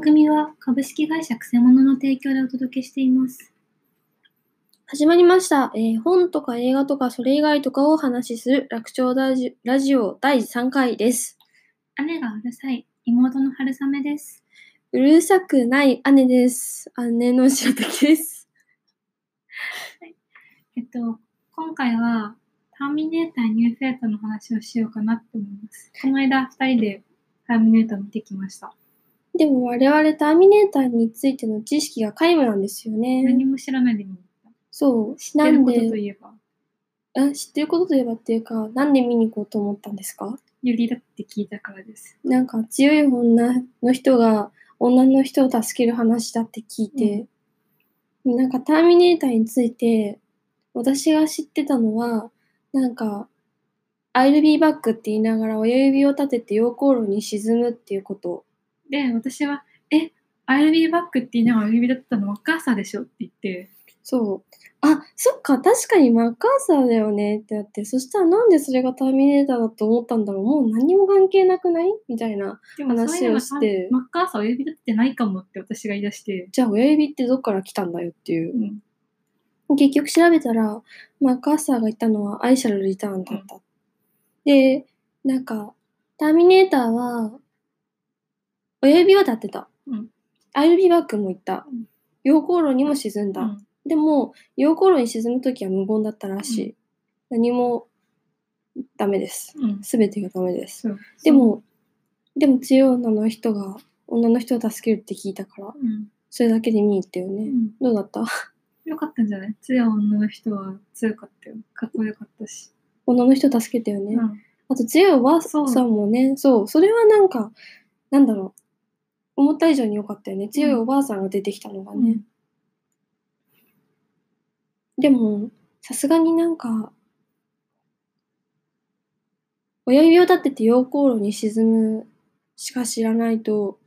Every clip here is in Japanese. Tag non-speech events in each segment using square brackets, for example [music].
番組は株式会社くせ者の提供でお届けしています。始まりました、えー本とか映画とかそれ以外とかをお話しする楽長ラジラジオ第3回です。姉がうるさい妹の春雨です。うるさくない姉です。姉の白滝です。えっと、今回はターミネーターニューフェイトの話をしようかなって思います。この間二人でターミネーター見てきました。でも我々ターミネーターについての知識が皆無なんですよね。何も知らないで見に行った。そう。知ってることとで、いえば、あ知ってることといえばっていうか、なんで見に行こうと思ったんですか？ユリだって聞いたからです。なんか強い女の人が女の人を助ける話だって聞いて、なんかターミネーターについて私が知ってたのは、なんか I'll be back って言いながら親指を立てて溶鉱炉に沈むっていうこと。で、私は、え、I'll be back って言いながら指だったのマッカーサーでしょって言って、そう。あ、そっか、確かにマッカーサーだよねってなって、そしたらなんでそれがターミネーターだと思ったんだろうもう何も関係なくない？みたいな。話をしてマッカーサーは指立ってないかもって私が言い出して、じゃあ親指ってどっから来たんだよっていうう。ん、結局調べたら、マッカーサーが言ったのはアイシャルリターンだった。で、なんか、ターミネーターは、親指は立ってた。うんアイルビバックも言ったうん。溶鉱炉にも沈んだ。うんでも、溶鉱炉に沈むときは無言だったらしい。何もダメです。うん、すべてがダメです。でも、でも強い女の人が、女の人を助けるって聞いたから、うん、それだけで見に行ったよね。うんどうだった？よかったんじゃない？強い女の人は強かったよ。かっこよかったし。女の人助けたよね。うんあと強いおばあさんもね、そう、それはなんか、なんだろう、思った以上に良かったよね。強いおばあさんが出てきたのがね。うんでも、さすがになんか、親指を立てて溶鉱炉に沈むしか知らないと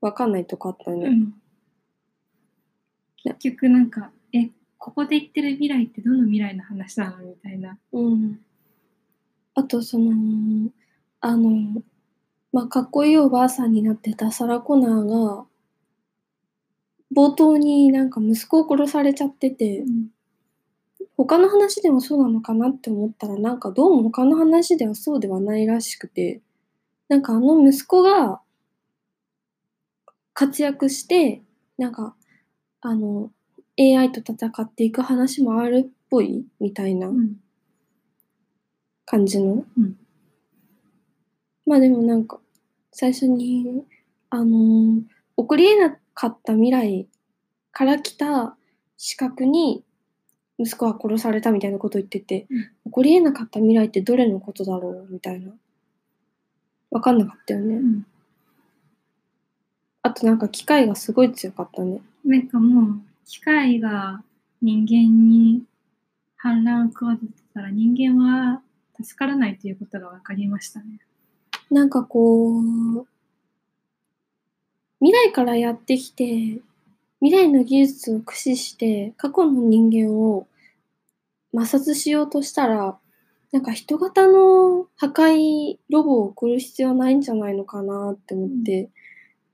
わかんないとこあったね。うん結局なんか、え、ここで言ってる未来ってどの未来の話なの？みたいな。うん。あと、その、あの、まあ、かっこいいおばあさんになってたサラ・コナーが、冒頭になんか息子を殺されちゃってて、他の話でもそうなのかなって思ったら、なんかどうも他の話ではそうではないらしくて、なんかあの息子が活躍して、なんか、あの、AI と戦っていく話もあるっぽいみたいなうん。感じの。うんまあでもなんか、最初に、あのー起こりえなかった未来から来た資格に息子は殺されたみたいなことを言ってて、うん起こりえなかった未来ってどれのことだろうみたいな。わかんなかったよね。うん。あとなんか機械がすごい強かったね。なんかもう、機械が人間に反乱を加えてたら人間は助からないということが分かりましたね。なんかこう、未来からやってきて、未来の技術を駆使して過去の人間を摩擦しようとしたら、なんか人型の破壊ロボを送る必要ないんじゃないのかなって思って、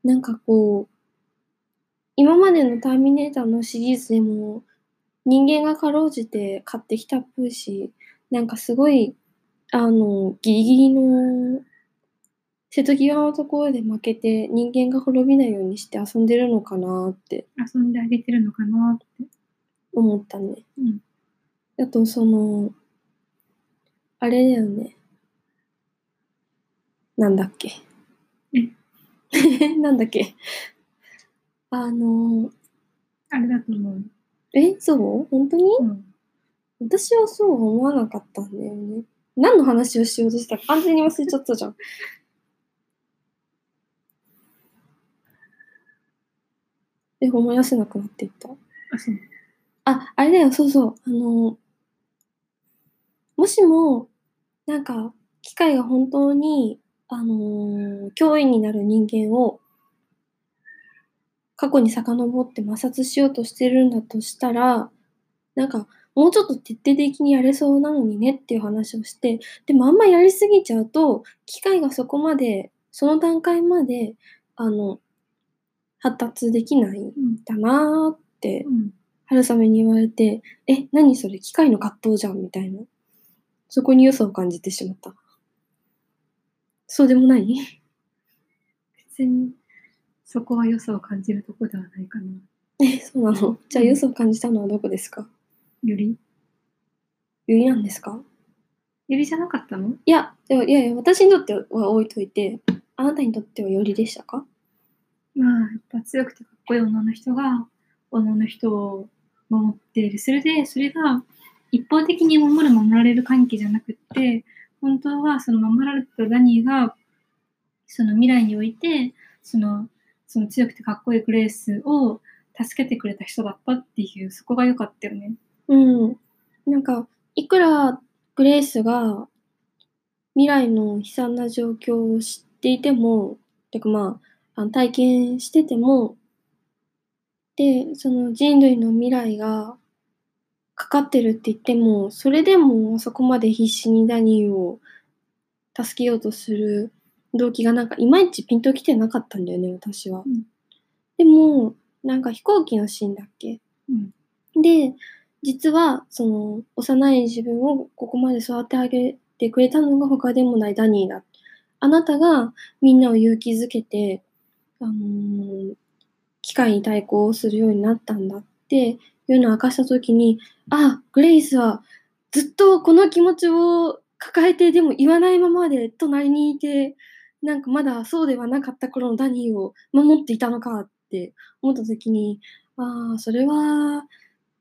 なんかこう、今までのターミネーターのシリーズでも人間がかろうじて買ってきたっぽいし、なんかすごい、あの、ギリギリの瀬戸際のところで負けて人間が滅びないようにして遊んでるのかなって遊んであげてるのかなって。思ったね。うん。あとその、あれだよね。なんだっけ。[laughs] なんだっけ。あの、あれだと思う。え、そう？本当に？うん。私はそうは思わなかったんだよね。何の話をしようとしたか完全に忘れちゃったじゃん。え、思い出せなくなっていった。あ、そう。あ、あれだよ、そうそう。あの、もしも、なんか、機械が本当に、あのー脅威になる人間を、過去に遡って摩擦しようとしてるんだとしたら、なんか、もうちょっと徹底的にやれそうなのにねっていう話をして、でもあんまやりすぎちゃうと、機械がそこまで、その段階まで、あの、発達できないんうん。だなーってうん。春雨に言われて、え、何それ機械の葛藤じゃんみたいな。そこに良さを感じてしまった。そうでもない？別に、そこは良さを感じるとこではないかな。え、そうなの？じゃあ良さを感じたのはどこですか？よりゆりなんですか？よりじゃなかったの？いや、でもいやいや、私にとっては置いといて、あなたにとってはよりでしたか？まあ、やっぱ強くてかっこいい女の人が、女の人を守っている。それで、それが一方的に守る、守られる関係じゃなくって、本当はその守られたダニーが、その未来において、その、その強くてかっこいいグレースを助けてくれた人だったっていう、そこが良かったよね。うん。なんか、いくらグレースが未来の悲惨な状況を知っていても、てかまあ、あの体験してても、で、その人類の未来がかかってるって言っても、それでもそこまで必死にダニーを助けようとする動機がなんかいまいちピンときてなかったんだよね、私は。うんでも、なんか飛行機のシーンだっけ？うん。で、実は、その、幼い自分をここまで育て上げてくれたのが他でもないダニーだ。あなたがみんなを勇気づけて、あのー機械に対抗するようになったんだっていうのを明かしたときに、あ、グレイスはずっとこの気持ちを抱えてでも言わないままで隣にいて、なんかまだそうではなかった頃のダニーを守っていたのかって思ったときに、ああ、それは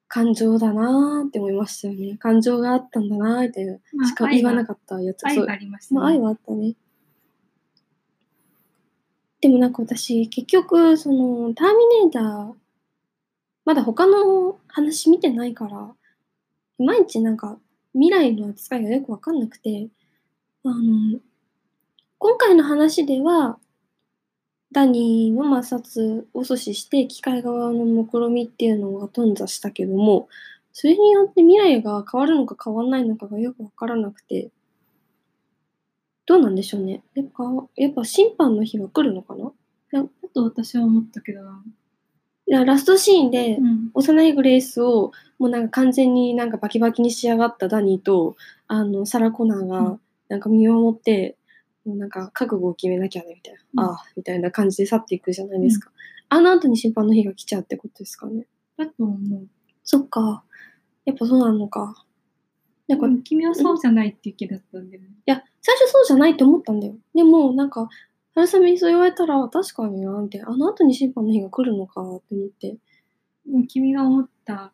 感情だなーって思いましたよね。感情があったんだなーってまあしか言わなかったやつ。そう愛がありましたね。まあ愛はあったね。でもなんか私、結局、その、ターミネーター、まだ他の話見てないから、いまいちなんか未来の扱いがよくわかんなくて、あの、今回の話では、ダニーの摩擦を阻止して、機械側の目論みっていうのが頓挫したけども、それによって未来が変わるのか変わらないのかがよくわからなくて、どうなんでしょうね。やっぱ、やっぱ審判の日が来るのかな？だと私は思ったけどな。ラストシーンで、うん。幼いグレースをもうなんか完全になんかバキバキに仕上がったダニーと、あの、サラ・コナーうがなんか見守って、なんか覚悟を決めなきゃね、みたいな、うんああ、みたいな感じで去っていくじゃないですか。あの後に審判の日が来ちゃうってことですかね。だと思う。そっか。やっぱそうなのか。なんか、君はそうじゃないっていう気だったんだよね。や、最初そうじゃないと思ったんだよ。でも、なんか、春雨にそう言われたら、確かにな、みたいな。あの後に審判の日が来るのかって思って。うん君が思った。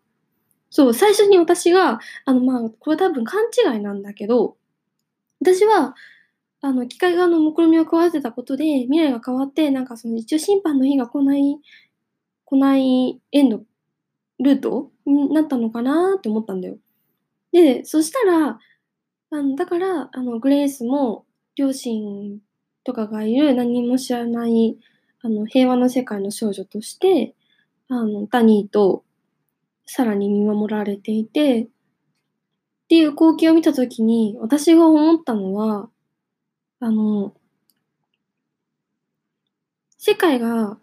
そう、最初に私が、あの、まあ、これ多分勘違いなんだけど、私は、あの、機械側の目論みを加えてたことで、未来が変わって、なんかその一応審判の日が来ない、来ないエンド、ルートになったのかなって思ったんだよ。で、そしたら、あの、だから、あの、グレースも、両親とかがいる何も知らない、あの、平和な世界の少女として、あの、ダニーと、さらに見守られていて、っていう光景を見たときに、私が思ったのは、あの、世界が、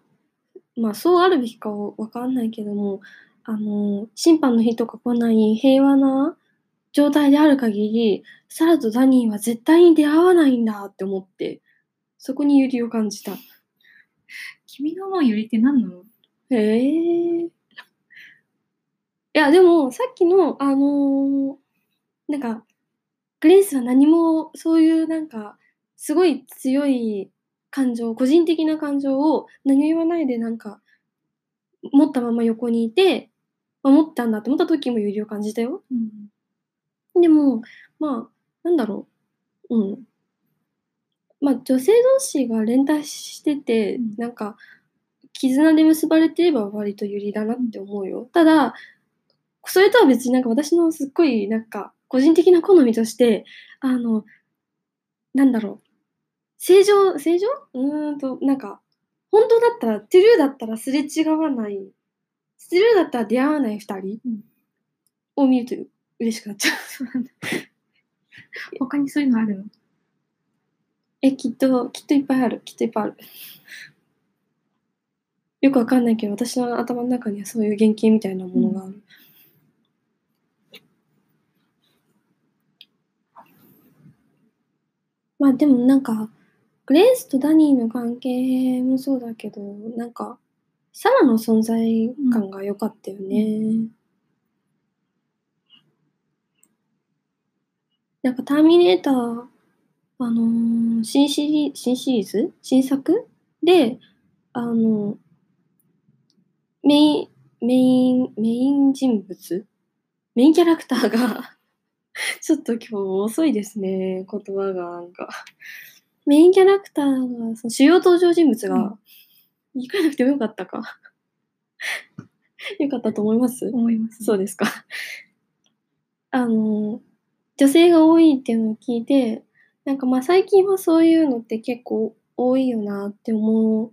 まあそうあるべきかわかんないけども、あの、審判の日とか来ない平和な状態である限り、サラとダニーは絶対に出会わないんだって思って、そこにユリを感じた。君が思うよりって何なの？へえ。いや、でも、さっきの、あのーなんか、グレースは何も、そういうなんか、すごい強い感情、個人的な感情を何も言わないで、なんか、持ったまま横にいて、守ったんだって思った時も揺りを感じたよ。うん。でも、まあ、なんだろう。うん。まあ、女性同士が連帯してて、うんなんか、絆で結ばれてれば割と有利だなって思うよ。ただ、それとは別になんか私のすっごいなんか個人的な好みとして、あの、なんだろう。正常、正常？うーんと、なんか、本当だったら、トゥルーだったらすれ違わない、トゥルーだったら出会わない二人うんを見ると嬉しくなっちゃう。他にそういうのあるの？え、きっと、きっといっぱいある。きっといっぱいある。よくわかんないけど、私の頭の中にはそういう原型みたいなものがある。まあでもなんか、グレースとダニーの関係もそうだけど、なんか、サラの存在感が良かったよね。なんか、ターミネーター、あのー新シリ新シリーズ？新作？で、あの、メイン、メイン、メイン人物？メインキャラクターが [laughs] ちょっと今日遅いですね、言葉がなんか。メインキャラクターが、その主要登場人物が、うん言い換えなくてもよかったか。よかったと思います？思います、そうですか。あの、女性が多いっていうのを聞いて、なんかまあ最近はそういうのって結構多いよなって思っ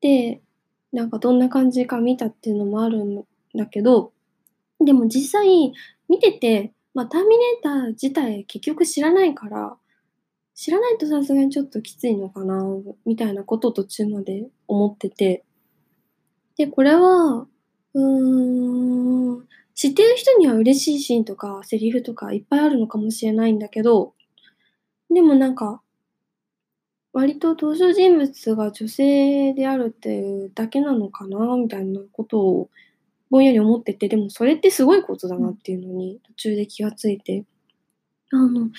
て、なんかどんな感じか見たっていうのもあるんだけど、でも実際見てて、まあターミネーター自体結局知らないから、知らないとさすがにちょっときついのかな、みたいなことを途中まで思ってて。で、これは、うーん、知ってる人には嬉しいシーンとかセリフとかいっぱいあるのかもしれないんだけど、でもなんか、割と登場人物が女性であるっていうだけなのかな、みたいなことをぼんやり思ってて、でもそれってすごいことだなっていうのに途中で気がついて、あの、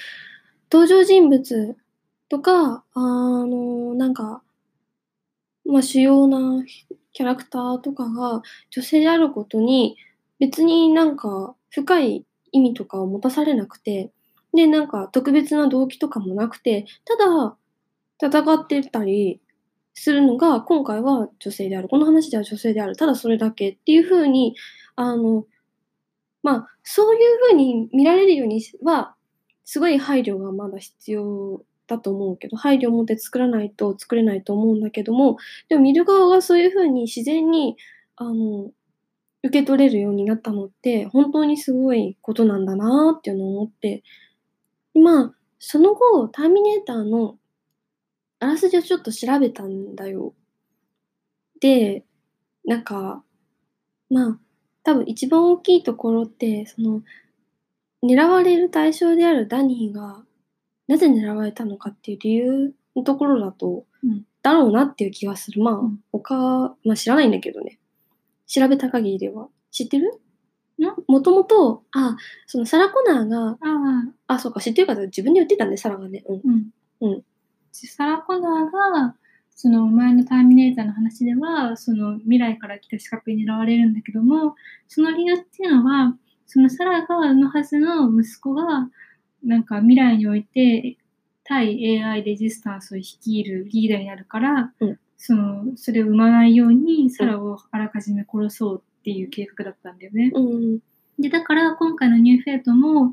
登場人物とか、あの、なんか、まあ主要なキャラクターとかが女性であることに別になんか深い意味とかを持たされなくて、で、なんか特別な動機とかもなくて、ただ戦ってたりするのが今回は女性である。この話では女性である。ただそれだけっていう風に、あの、まあそういう風に見られるようには、すごい配慮がまだ必要だと思うけど、配慮を持って作らないと作れないと思うんだけども、でも見る側がそういう風に自然に、あの、受け取れるようになったのって、本当にすごいことなんだなっていうのを思って、まあ、その後、ターミネーターのあらすじをちょっと調べたんだよ。で、なんか、まあ、多分一番大きいところって、その、狙われる対象であるダニーが、なぜ狙われたのかっていう理由のところだと、うんだろうなっていう気がする。まあ、うん他、まあ知らないんだけどね。調べた限りでは。知ってる？ん？もともと、あ、そのサラ・コナーが、ああ、あ、そうか、知ってる方自分で言ってたんで、サラがね。うん。うん。うんサラ・コナーが、その前のターミネーターの話では、その未来から来た刺客に狙われるんだけども、その理由っていうのは、そのサラが産むはずの息子が、なんか未来において、対 AI レジスタンスを率いるリーダーになるから、うんその、それを生まないように、サラをあらかじめ殺そうっていう計画だったんだよね。うん。で、だから今回のニューフェイトも、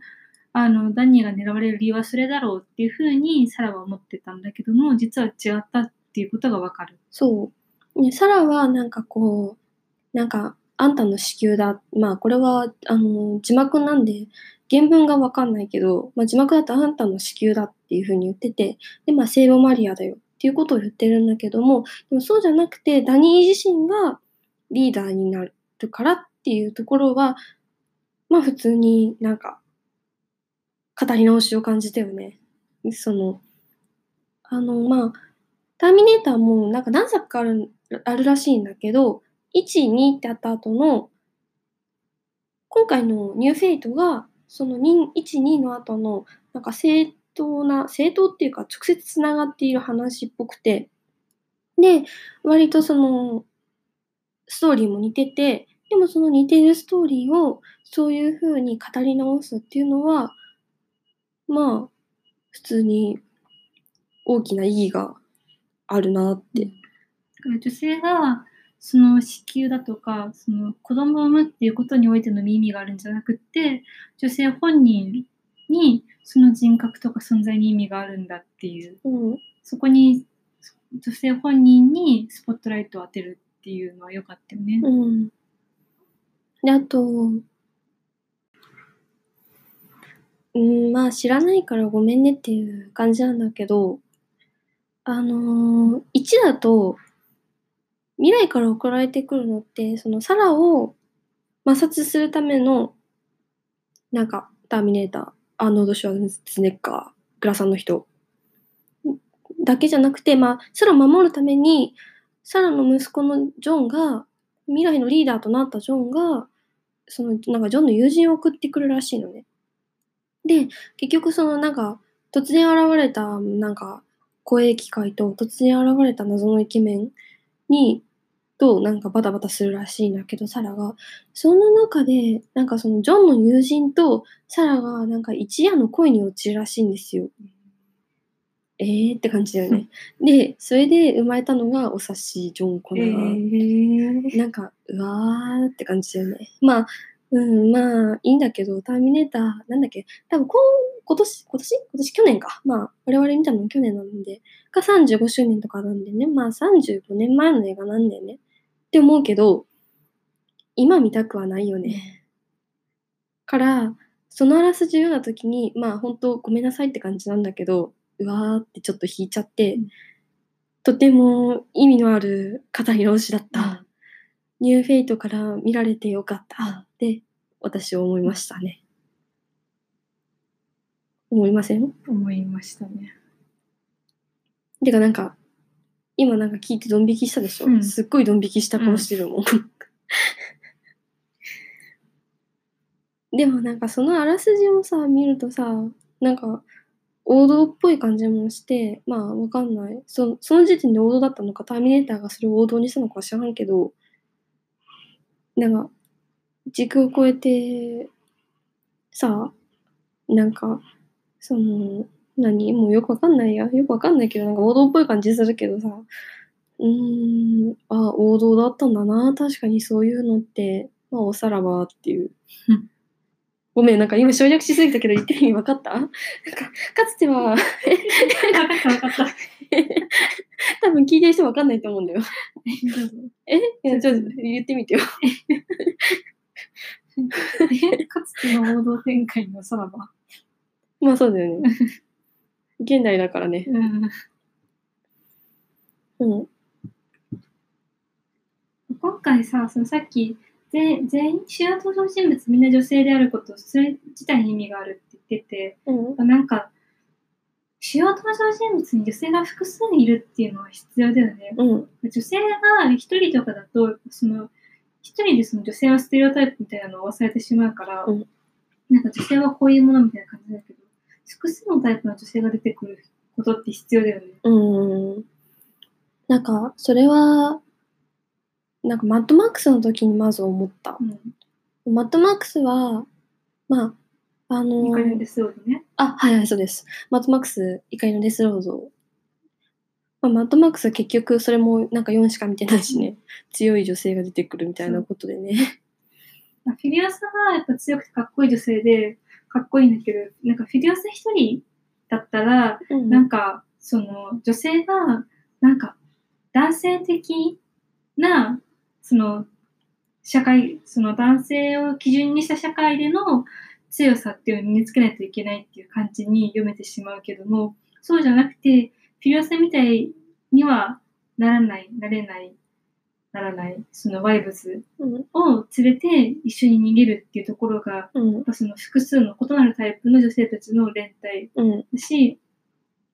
あの、ダニーが狙われる理由はそれだろうっていうふうにサラは思ってたんだけども、実は違ったっていうことがわかる。そう。ね、サラはなんかこう、なんか、あんたの子宮だ。まあ、これは、あの、字幕なんで、原文がわかんないけど、まあ、字幕だとあんたの子宮だっていうふうに言ってて、で、まあ、聖母マリアだよっていうことを言ってるんだけども、でもそうじゃなくて、ダニー自身がリーダーになるからっていうところは、まあ、普通になんか、語り直しを感じたよね。その、あの、まあ、ターミネーターもなんか何作かあるあるらしいんだけど、1、2ってあった後の、今回のニューフェイトが、その2 1、2の後の、なんか正当な、正当っていうか直接つながっている話っぽくて、で、割とその、ストーリーも似てて、でもその似てるストーリーをそういう風に語り直すっていうのは、まあ、普通に大きな意義があるなって。女性が、その子宮だとか、その子供を産むっていうことにおいての意味があるんじゃなくって、女性本人にその人格とか存在に意味があるんだっていう、うん。そこに女性本人にスポットライトを当てるっていうのは良かったよね。うん。で、あと、うん、まあ知らないからごめんねっていう感じなんだけど、あのー、1だと、未来から送られてくるのって、そのサラを摩擦するための、なんか、ターミネーター、アーノルド・シュワルツネッガー、グラさんの人、だけじゃなくて、まあ、サラを守るために、サラの息子のジョンが、未来のリーダーとなったジョンが、その、なんかジョンの友人を送ってくるらしいのね。で、結局そのなんか、突然現れた、なんか、公営機械と突然現れた謎のイケメンに、となんかバタバタするらしいんだけど、サラが。その中で、なんかそのジョンの友人とサラがなんか一夜の恋に落ちるらしいんですよ。えーって感じだよね。で、それで生まれたのがお察しジョン・コナー。なんか、うわーって感じだよね。まあ、うん、まあ、いいんだけど、ターミネーター、なんだっけ、多分今今年、今年？今年？去年か。まあ、我々見たの去年なんで、が35周年とかなんでね、まあ35年前の映画なんだよね。って思うけど、今見たくはないよね。から、そのあらすじを読んだ時に、まあ本当ごめんなさいって感じなんだけど、うわーってちょっと引いちゃって、うんとても意味のある語り直しだった。うんニューフェイトから見られてよかったって私は思いましたね。思いません？思いましたね。てかなんか、今なんか聞いてドン引きしたでしょ、うんすっごいドン引きした顔してるもん。[laughs] でもなんかそのあらすじをさ、見るとさ、なんか王道っぽい感じもして、まあわかんない。そその時点で王道だったのか、ターミネーターがそれを王道にしたのかは知らんけど、なんか、軸を超えて、さ、なんか、その、何？もうよくわかんないや。よくわかんないけど、なんか王道っぽい感じするけどさ、うーん、あ、王道だったんだな。確かにそういうのって、まあ、おさらばっていううん。ごめん、なんか今省略しすぎたけど言ってる意味分かった？なんか、かつては。多分聞いてる人分かんないと思うんだよ。え？いや、ちょっと言ってみてよ。[laughs] え？かつての王道展開のさらば。まあそうだよね。現代だからね。うんうん。今回さ、そのさっき全全員主要登場人物みんな女性であること、それ自体に意味があるって言ってて、うん。なんか、主要登場人物に女性が複数いるっていうのは必要だよね。うん。女性が一人とかだと、その、一人でその女性のステレオタイプみたいなのを忘れてしまうから、うんなんか女性はこういうものみたいな感じだけど、複数のタイプの女性が出てくることって必要だよね。うん。なんか、それは、なんかマッドマックスの時にまず思った。うん。マッドマックスは、まあ、あの2回目ですよね。あ、はいはい、そうです。マッドマックス、怒りのデスロード。まあ、マッドマックスは結局それもなんか4しか見てないしね、強い女性が出てくるみたいなことでね。まあフィリオスがやっぱ強くてかっこいい女性で、かっこいいんだけど、なんかフィリオス一人だったら、うん。なんか、その、女性が、なんか、男性的な、その、社会、その男性を基準にした社会での強さっていうのを身につけないといけないっていう感じに読めてしまうけども、そうじゃなくて、フィリオスみたいにはならない、なれない、ならない、そのワイブズうんを連れて一緒に逃げるっていうところが、うんやっぱその複数の異なるタイプの女性たちの連帯うんだし、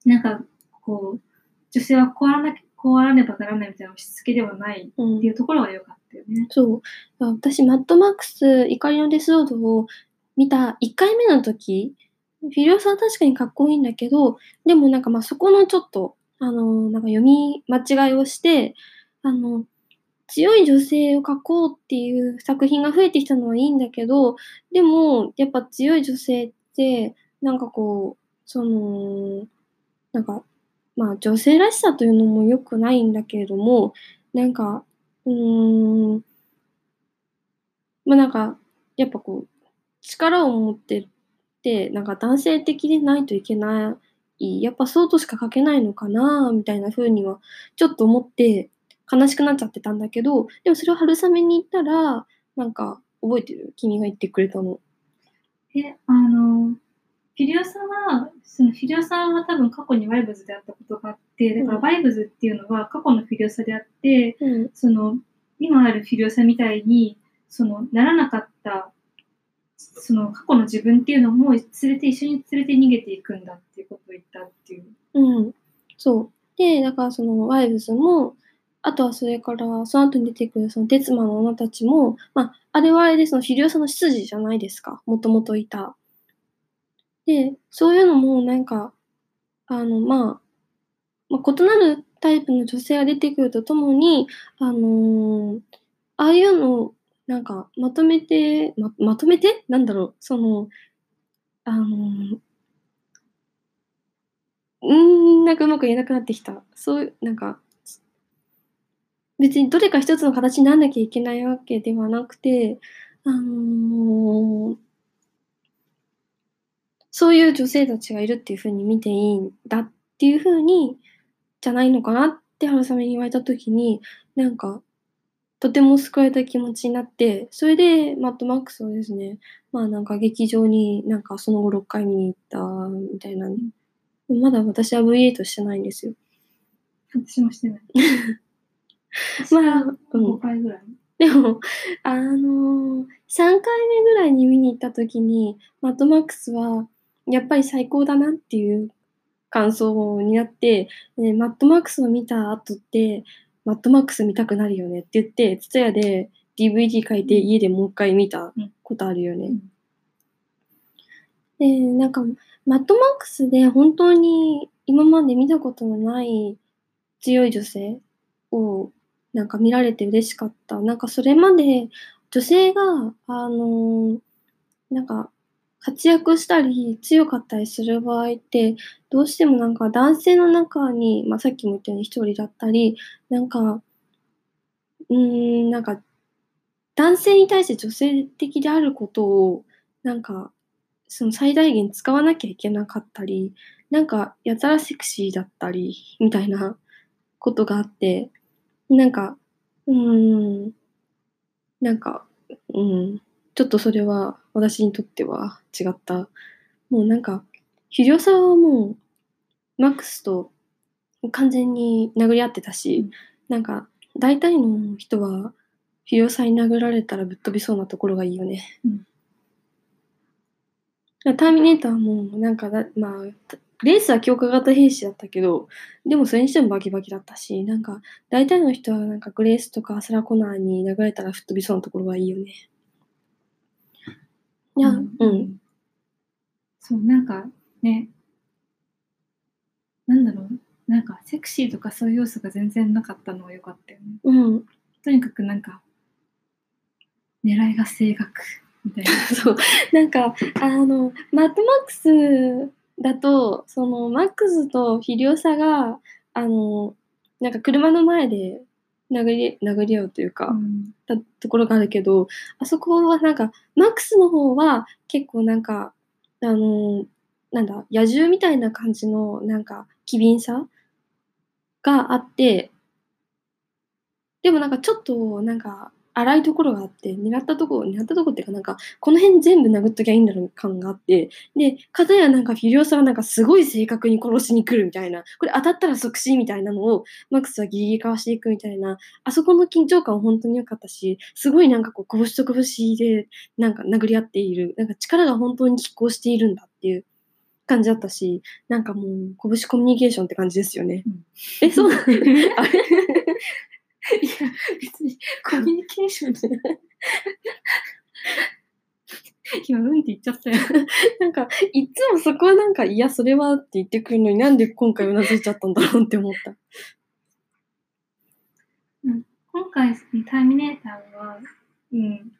なんかこう、女性はこうあらなきこうあらねばならないみたいな押し付けではないうんっていうところが良かったよね。そう。私、マッドマックス、怒りのデスロードを見た1回目の時、フィリオスは確かにかっこいいんだけど、でもなんかまあそこのちょっと、あの、なんか読み間違いをして、あの、強い女性を描こうっていう作品が増えてきたのはいいんだけど、でも、やっぱ強い女性って、なんかこう、その、なんか、まあ女性らしさというのも良くないんだけれども、なんか、うーん、まあなんか、やっぱこう、力を持ってって、なんか男性的でないといけない、やっぱそうとしか書けないのかな、みたいな風には、ちょっと思って、悲しくなっちゃってたんだけど、でもそれを春雨に言ったら、なんか、覚えてる？君が言ってくれたの。え、あの、フィリオさんは、そのフィリオさんは多分過去にワイブズであったことがあって、だからうんワイブズっていうのは過去のフィリオさであって、うん。その今あるフィリオさみたいにそのならなかったその過去の自分っていうのも連れて一緒に連れて逃げていくんだっていうことを言ったっていう。うん。そう。で、だからそのワイブズも、あとはそれから、その後に出てくるそのデツマの女たちも、まあ、あれはあれでそのフィリオさんの執事じゃないですか。もともといた。で、そういうのもなんか、あの、まあ、まあ、異なるタイプの女性が出てくるとともに、あのーああいうのなんかまとめて、ままとめて？なんだろう、その、あのーうーん、なんかうまく言えなくなってきた。そういう、なんか、別にどれか一つの形になんなきゃいけないわけではなくて、あのーそういう女性たちがいるっていう風に見ていいんだっていう風に、じゃないのかなって春雨に言われた時に、なんか、とても救われた気持ちになって、それで、マットマックスをですね、まあなんか劇場になんかその後6回見に行ったみたいなね。まだ私は V8 してないんですよ。私もしてない。[laughs] [laughs] まあうん5回ぐらい？でも、あのー、3回目ぐらいに見に行った時に、マットマックスは、やっぱり最高だなっていう感想になって、ね、マットマックスを見た後って、マットマックス見たくなるよねって言って、ツタヤで DVD 書いて家でもう一回見たことあるよね。で、なんか、マットマックスで本当に今まで見たことのない強い女性をなんか見られて嬉しかった。なんかそれまで女性が、あのーなんか活躍したり強かったりする場合って、どうしてもなんか男性の中に、まあさっきも言ったように一人だったり、なんか、うーん、なんか男性に対して女性的であることを、なんか、その最大限使わなきゃいけなかったり、なんか、やたらセクシーだったり、みたいなことがあって、なんか、うーん、なんか、うん、ちょっとそれは私にとっては違った。もうなんか、ヒリオさんはもう、マックスと完全に殴り合ってたし、うんなんか、大体の人は、ヒリオさんに殴られたらぶっ飛びそうなところがいいよね。うんターミネーターも、なんかだ、まあ、レースは強化型兵士だったけど、でもそれにしてもバキバキだったし、なんか、大体の人はなんかグレースとかサラコナーに殴られたら吹っ飛びそうなところがいいよね。いや、うん。そう、なんかね、なんだろう、なんかセクシーとかそういう要素が全然なかったのは良かったよね。うん。とにかくなんか、狙いが正確みたいな。[laughs] そう。なんか、あの、マットマックスだと、その、マックスとヒリオサが、あの、なんか車の前で殴り、殴り合うというか、うん。たところがあるけど、あそこはなんか、マックスの方は結構なんか、あの、なんだ、野獣みたいな感じの、なんか、機敏さがあって、でもなんかちょっと、なんか、荒いところがあって、狙ったところ、狙ったところっていうか、なんか、この辺全部殴っときゃいいんだろう感があって、で、かたやなんかフィリオさんがなんかすごい正確に殺しに来るみたいな、これ当たったら即死みたいなのを、マックスはギリギリかわしていくみたいな、あそこの緊張感は本当に良かったし、すごいなんかこう、拳と拳で、なんか殴り合っている、なんか力が本当に拮抗しているんだっていう感じだったし、なんかもう、拳コミュニケーションって感じですよね。うん。え、そうなの？[laughs] あれ？いや、別にコミュニケーションじゃない。今、うんって言っちゃったよ。なんか、いつもそこはなんか、いや、それはって言ってくるのになんで今回うなずいちゃったんだろうって思った。今回、ターミネーターは、うん、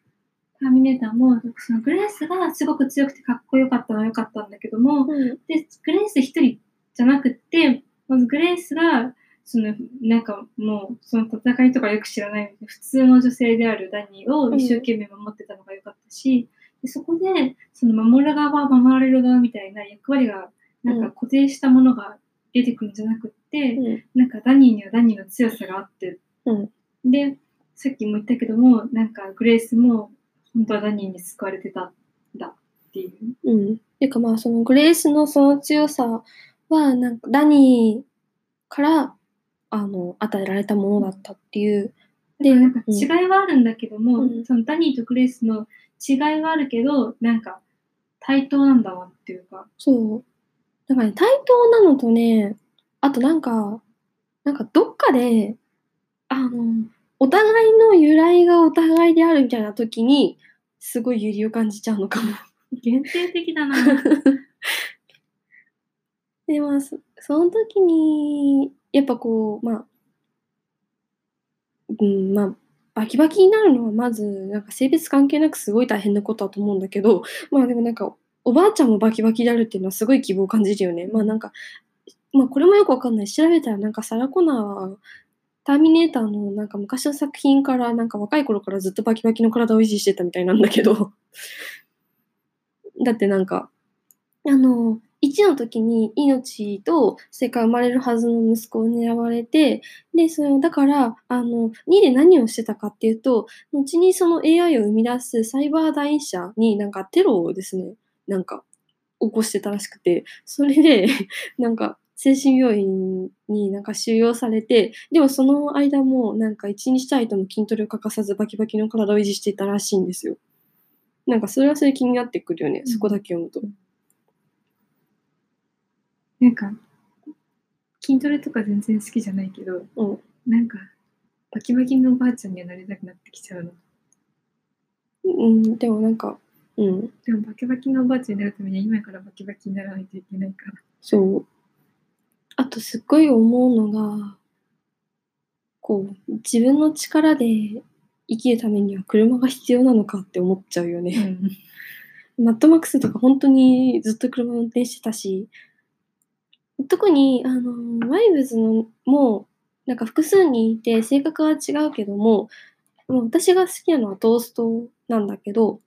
ターミネーターも、そのグレースがすごく強くてかっこよかったのは良かったんだけども、うん。で、グレース一人じゃなくって、まずグレースが、その、なんかもう、その戦いとかよく知らない、普通の女性であるダニーを一生懸命守ってたのが良かったし、でそこで、その守る側、守られる側みたいな役割が、なんか固定したものが出てくるんじゃなくって、うん。なんかダニーにはダニーの強さがあって、うんで、さっきも言ったけども、なんかグレースも本当はダニーに救われてたんだ。っていう。うん。ていうかまあ、そのグレースのその強さは、なんかダニーから、あの、与えられたものだったっていう。で、なんかうん違いはあるんだけども、うんそのダニーとグレースの違いはあるけど、なんか対等なんだなっていうか。そう。なんかね、対等なのとね、あとなんか、なんかどっかで、あの、お互いの由来がお互いであるみたいな時に、すごい揺りを感じちゃうのかも。限定的だな。[laughs] で、まあ、そその時に、やっぱこう、まあ、うん、まあ、バキバキになるのはまず、なんか性別関係なくすごい大変なことだと思うんだけど、まあでもなんか、おばあちゃんもバキバキであるっていうのはすごい希望を感じるよね。まあなんか、まあこれもよくわかんない。調べたらなんかサラ・コナーは、ターミネーターのなんか昔の作品からなんか若い頃からずっとバキバキの体を維持してたみたいなんだけど。だってなんか、あの、1の時に命とそれから生まれるはずの息子を狙われて、で、それをだから、あの、2で何をしてたかっていうと、後にその AI を生み出すサイバー第一社になんかテロをですね、なんか起こしてたらしくて、それで、[laughs] なんか精神病院になんか収容されて、でもその間もなんか一日たりとも筋トレを欠かさずバキバキの体を維持していたらしいんですよ。なんかそれはそれ気になってくるよね、そこだけ読むと。なんか、筋トレとか全然好きじゃないけど、うんなんか、バキバキのおばあちゃんにはなりたくなってきちゃうの。うん、でもなんか、うん、でもバキバキのおばあちゃんになるためには今からバキバキにならないといけないから。そう。あとすっごい思うのが、こう、自分の力で生きるためには車が必要なのかって思っちゃうよね。[laughs] マッドマックスとか本当にずっと車運転してたし、特に、あの、ワイブズのも、なんか複数にいて性格は違うけども、まあ私が好きなのはトーストなんだけど、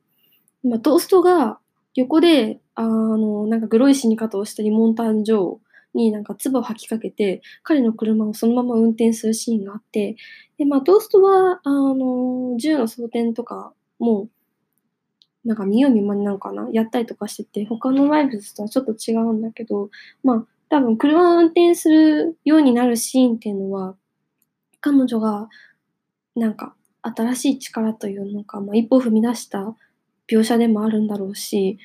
ま、トーストが横で、あの、なんかグロい死に方をしたリモンタン上になんか唾を吐きかけて、彼の車をそのまま運転するシーンがあって、で、まあ、トーストは、あの、銃の装填とかも、なんか見よう見まねなのかなやったりとかしてて、他のワイブズとはちょっと違うんだけど、まあ、多分車を運転するようになるシーンっていうのは、彼女が、なんか、新しい力というのか、まあ、一歩踏み出した描写でもあるんだろうし、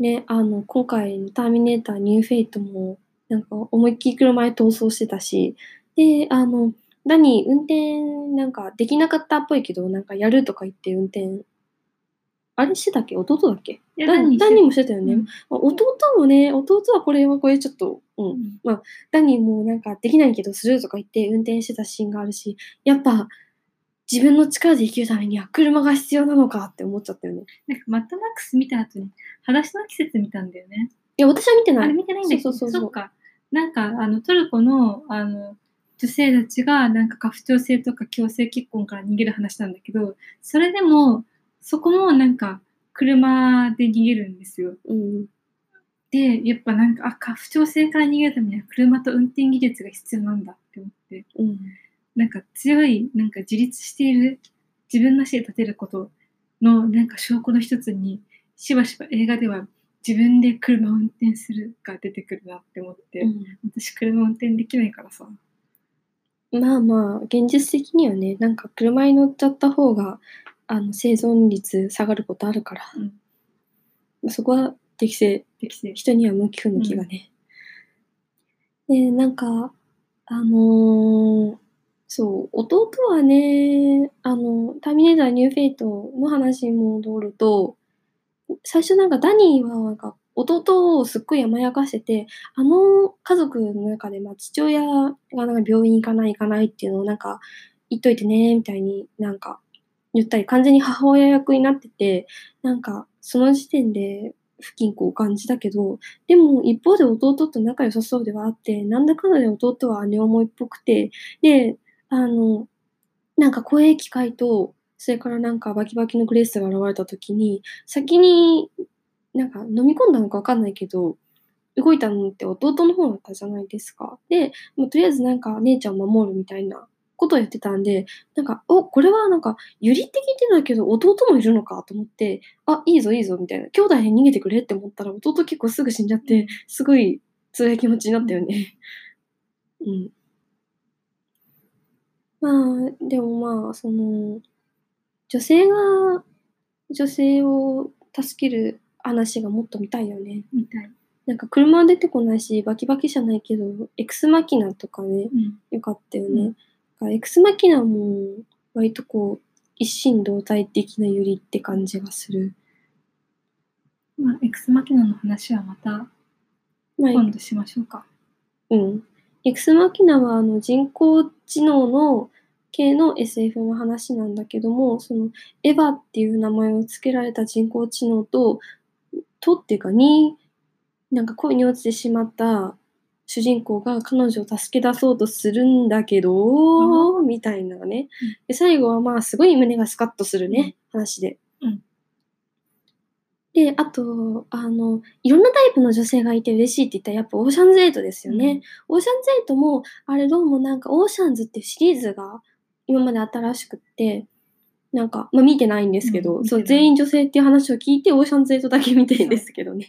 ね、あの、今回のターミネーターニューフェイトも、なんか思いっきり車で逃走してたし、で、あの、ダニー運転なんかできなかったっぽいけど、なんかやるとか言って運転、あれしてたっけ？弟だっけ？いやダダニーしてダニーもしてたよね。うんまあ弟もね、弟はこれはこれちょっと、うん。ダニーもなんかできないけどするとか言って運転してたシーンがあるし、やっぱ自分の力で生きるためには車が必要なのかって思っちゃったよね。なんかマッドマックス見た後に、裸足の季節見たんだよね。いや、私は見てない。あれ見てないんだけど、そうそうか。なんか、あの、トルコの、あの、女性たちが、なんか、家父長制とか強制結婚から逃げる話なんだけど、それでも、そこもなんか、車で逃げるんですよ。うん。で、やっぱなんか、あ、家父長制から逃げるためには車と運転技術が必要なんだって思って、うん。なんか強い、なんか自立している、自分の足で立てることの、なんか証拠の一つに、しばしば映画では自分で車を運転するが出てくるなって思って、私車運転できないからさ。まあまあ、現実的にはね、なんか車に乗っちゃった方が、あの、生存率下がることあるから、そこは適正、適正。人には向き不向きがね。で、なんか、あのーそう、弟はね、あの、ターミネーターニューフェイトの話に戻ると、最初なんかダニーはなんか弟をすっごい甘やかしてて、あの家族の中で、まあ、父親がなんか病院行かない行かないっていうのをなんか言っといてね、みたいになんか言ったり、完全に母親役になってて、なんかその時点で不均衡を感じたけど、でも一方で弟と仲良さそうではあって、なんだかんだで弟は姉思いっぽくて、で、あの、なんか声機械と、それからなんかバキバキのグレースが現れた時に、先になんか飲み込んだのかわかんないけど、動いたのって弟の方だったじゃないですか。で、もとりあえずなんか姉ちゃんを守るみたいなことを言ってたんで、なんか、お、これはなんか、ゆりって聞いてたけど、弟もいるのかと思って、あ、いいぞいいぞ、みたいな。兄弟で逃げてくれって思ったら、弟結構すぐ死んじゃって、すごい辛い気持ちになったよね。[laughs] うん。まあ、でもまあ、その、女性が、女性を助ける話がもっと見たいよね。みたい。なんか車は出てこないし、バキバキじゃないけど、エクスマキナとかね、うん。よかったようんからエクスマキナも、割とこう、一心同体的なユリって感じがする。まあ、エクスマキナの話はまたまあ、今度しましょうか。うん。エクスマキナはあの人工知能の系の SF の話なんだけども、そのエヴァっていう名前を付けられた人工知能と、とっていうかに、なんか恋に落ちてしまった主人公が彼女を助け出そうとするんだけど、みたいなね。うん。で、最後はまあすごい胸がスカッとするね、話で。うん。で、あと、あの、いろんなタイプの女性がいて嬉しいって言ったらやっぱオーシャンズ8ですよね。オーシャンズ8も、あれどうもなんかオーシャンズっていうシリーズが今まであるらしくって、なんか、まあ見てないんですけど、そう、全員女性っていう話を聞いてオーシャンズ8だけ見てるんですけどね。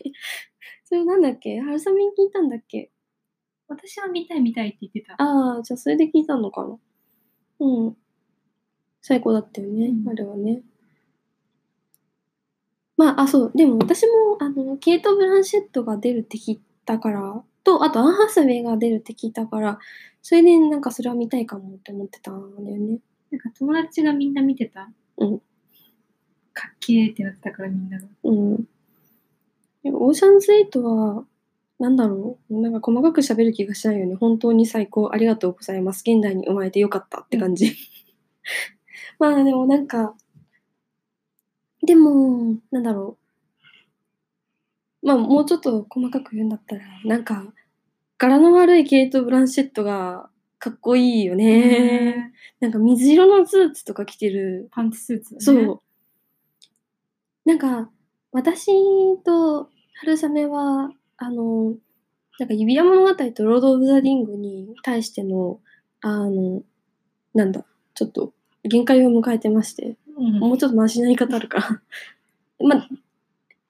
そ [laughs] れなんだっけ？春雨に聞いたんだっけ？私は見たい見たいって言ってた。ああ、じゃあそれで聞いたのかな。うん。最高だったよね、うんあれはね。まあ、あ、そう。でも私も、あの、ケイト・ブランシェットが出るって聞いたから、と、あとアン・ハサウェイが出るって聞いたから、それでなんかそれは見たいかもって思ってたんだよね。なんか友達がみんな見てた？うん。かっけーってなってたからみんなが。うん。でもオーシャンズ8は、なんだろう。なんか細かく喋る気がしないよね。本当に最高。ありがとうございます。現代に生まれてよかったって感じ。[laughs] まあでもなんか、でも、なんだろう。まあもうちょっと細かく言うんだったら、なんか、柄の悪いケイト・ブランシェットがかっこいいよね。なんか水色のスーツとか着てるパンツスーツだね。そう。なんか、私と春雨は、あの、なんか指輪物語とロード・オブ・ザ・リングに対しての、あの、なんだ、ちょっと限界を迎えてまして、うん。もうちょっとマシな言い方あるから。[laughs] まあ、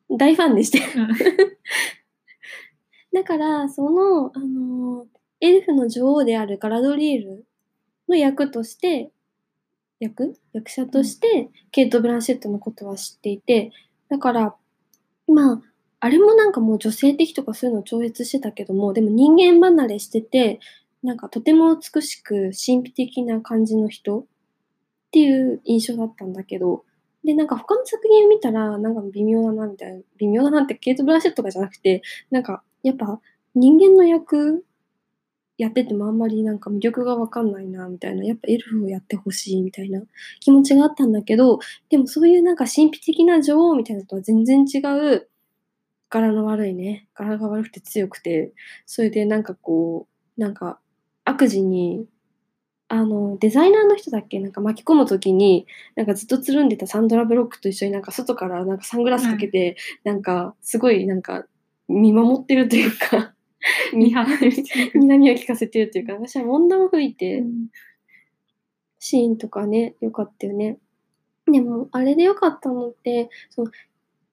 大ファンでして。[laughs] だから、その、あの、エルフの女王であるガラドリールの役として、役？役者として、ケイト・ブランシェットのことは知っていて、だから、まあ、あれもなんかもう女性的とかそういうのを超越してたけども、でも人間離れしてて、なんかとても美しく神秘的な感じの人っていう印象だったんだけど、で、なんか他の作品を見たら、なんか微妙だなみたいな、微妙だなってケイト・ブラシェットとかじゃなくて、なんかやっぱ人間の役やっててもあんまりなんか魅力がわかんないなみたいな、やっぱエルフをやってほしいみたいな気持ちがあったんだけど、でもそういうなんか神秘的な女王みたいなのとは全然違う、柄の悪いね、柄が悪くて強くて、それでなんかこう、なんか悪事に、あの、デザイナーの人だっけ？なんか巻き込むときに、なんかずっとつるんでたサンドラ・ブロックと一緒になんか外からなんかサングラスかけて、なんかすごいなんか見守ってるというか、[laughs] 見張ってる人睨みを聞かせてるというか、私は問題を吹いて、うん。シーンとかね、良かったよね。でも、あれで良かったのって、その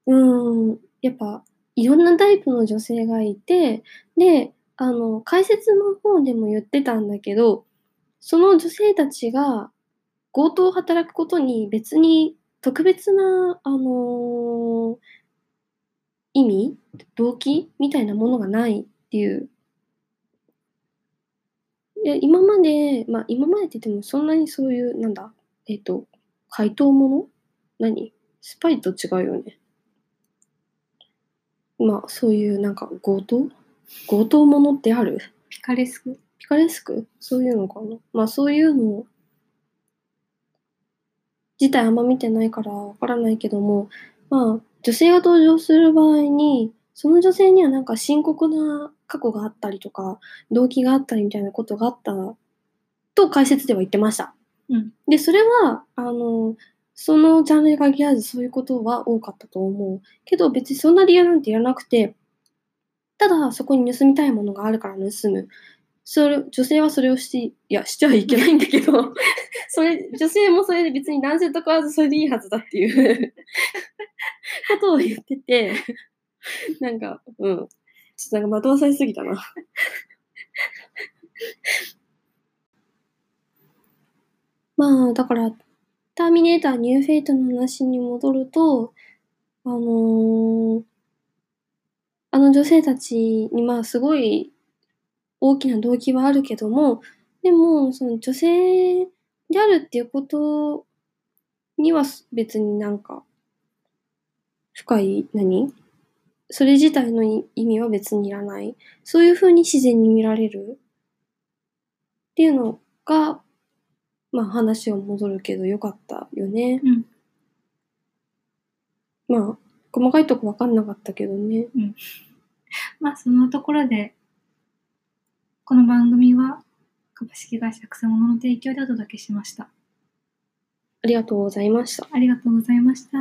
うーん、やっぱ、いろんなタイプの女性がいて、で、あの、解説の方でも言ってたんだけど、その女性たちが強盗を働くことに別に特別な、あのー意味動機みたいなものがないっていう。で今まで、まあ今までって言ってもそんなにそういう、なんだ、えっ、と、怪盗もの？何？スパイと違うよね。まあそういうなんか強盗？強盗ものってある？ピカレスク？ピカレスク？そういうのかな？まあそういうの自体あんま見てないからわからないけども、まあ女性が登場する場合に、その女性にはなんか深刻な過去があったりとか、動機があったりみたいなことがあったと解説では言ってました。うん。で、それは、あの、そのジャンルに限らずそういうことは多かったと思う。けど別にそんな理由なんていらなくて、ただそこに盗みたいものがあるから盗む。それ、女性はそれをして、いや、してはいけないんだけど、[laughs] それ、女性もそれで別に男性と変わらずそれでいいはずだっていう [laughs] ことを言ってて、なんか、うん。ちょっとなんか惑わされすぎたな。まあ、だから、ターミネーターニューフェイトの話に戻ると、あのーあの女性たちにまあすごい大きな動機はあるけども、でも、その女性であるっていうことには別になんか、深い、何？それ自体の意味は別にいらない。そういう風に自然に見られるっていうのが、まあ話は戻るけどよかったよね。うん。まあ、細かいとこ分かんなかったけどね。うんまあそのところで、この番組は株式会社草物の提供でお届けしました。ありがとうございました。ありがとうございました。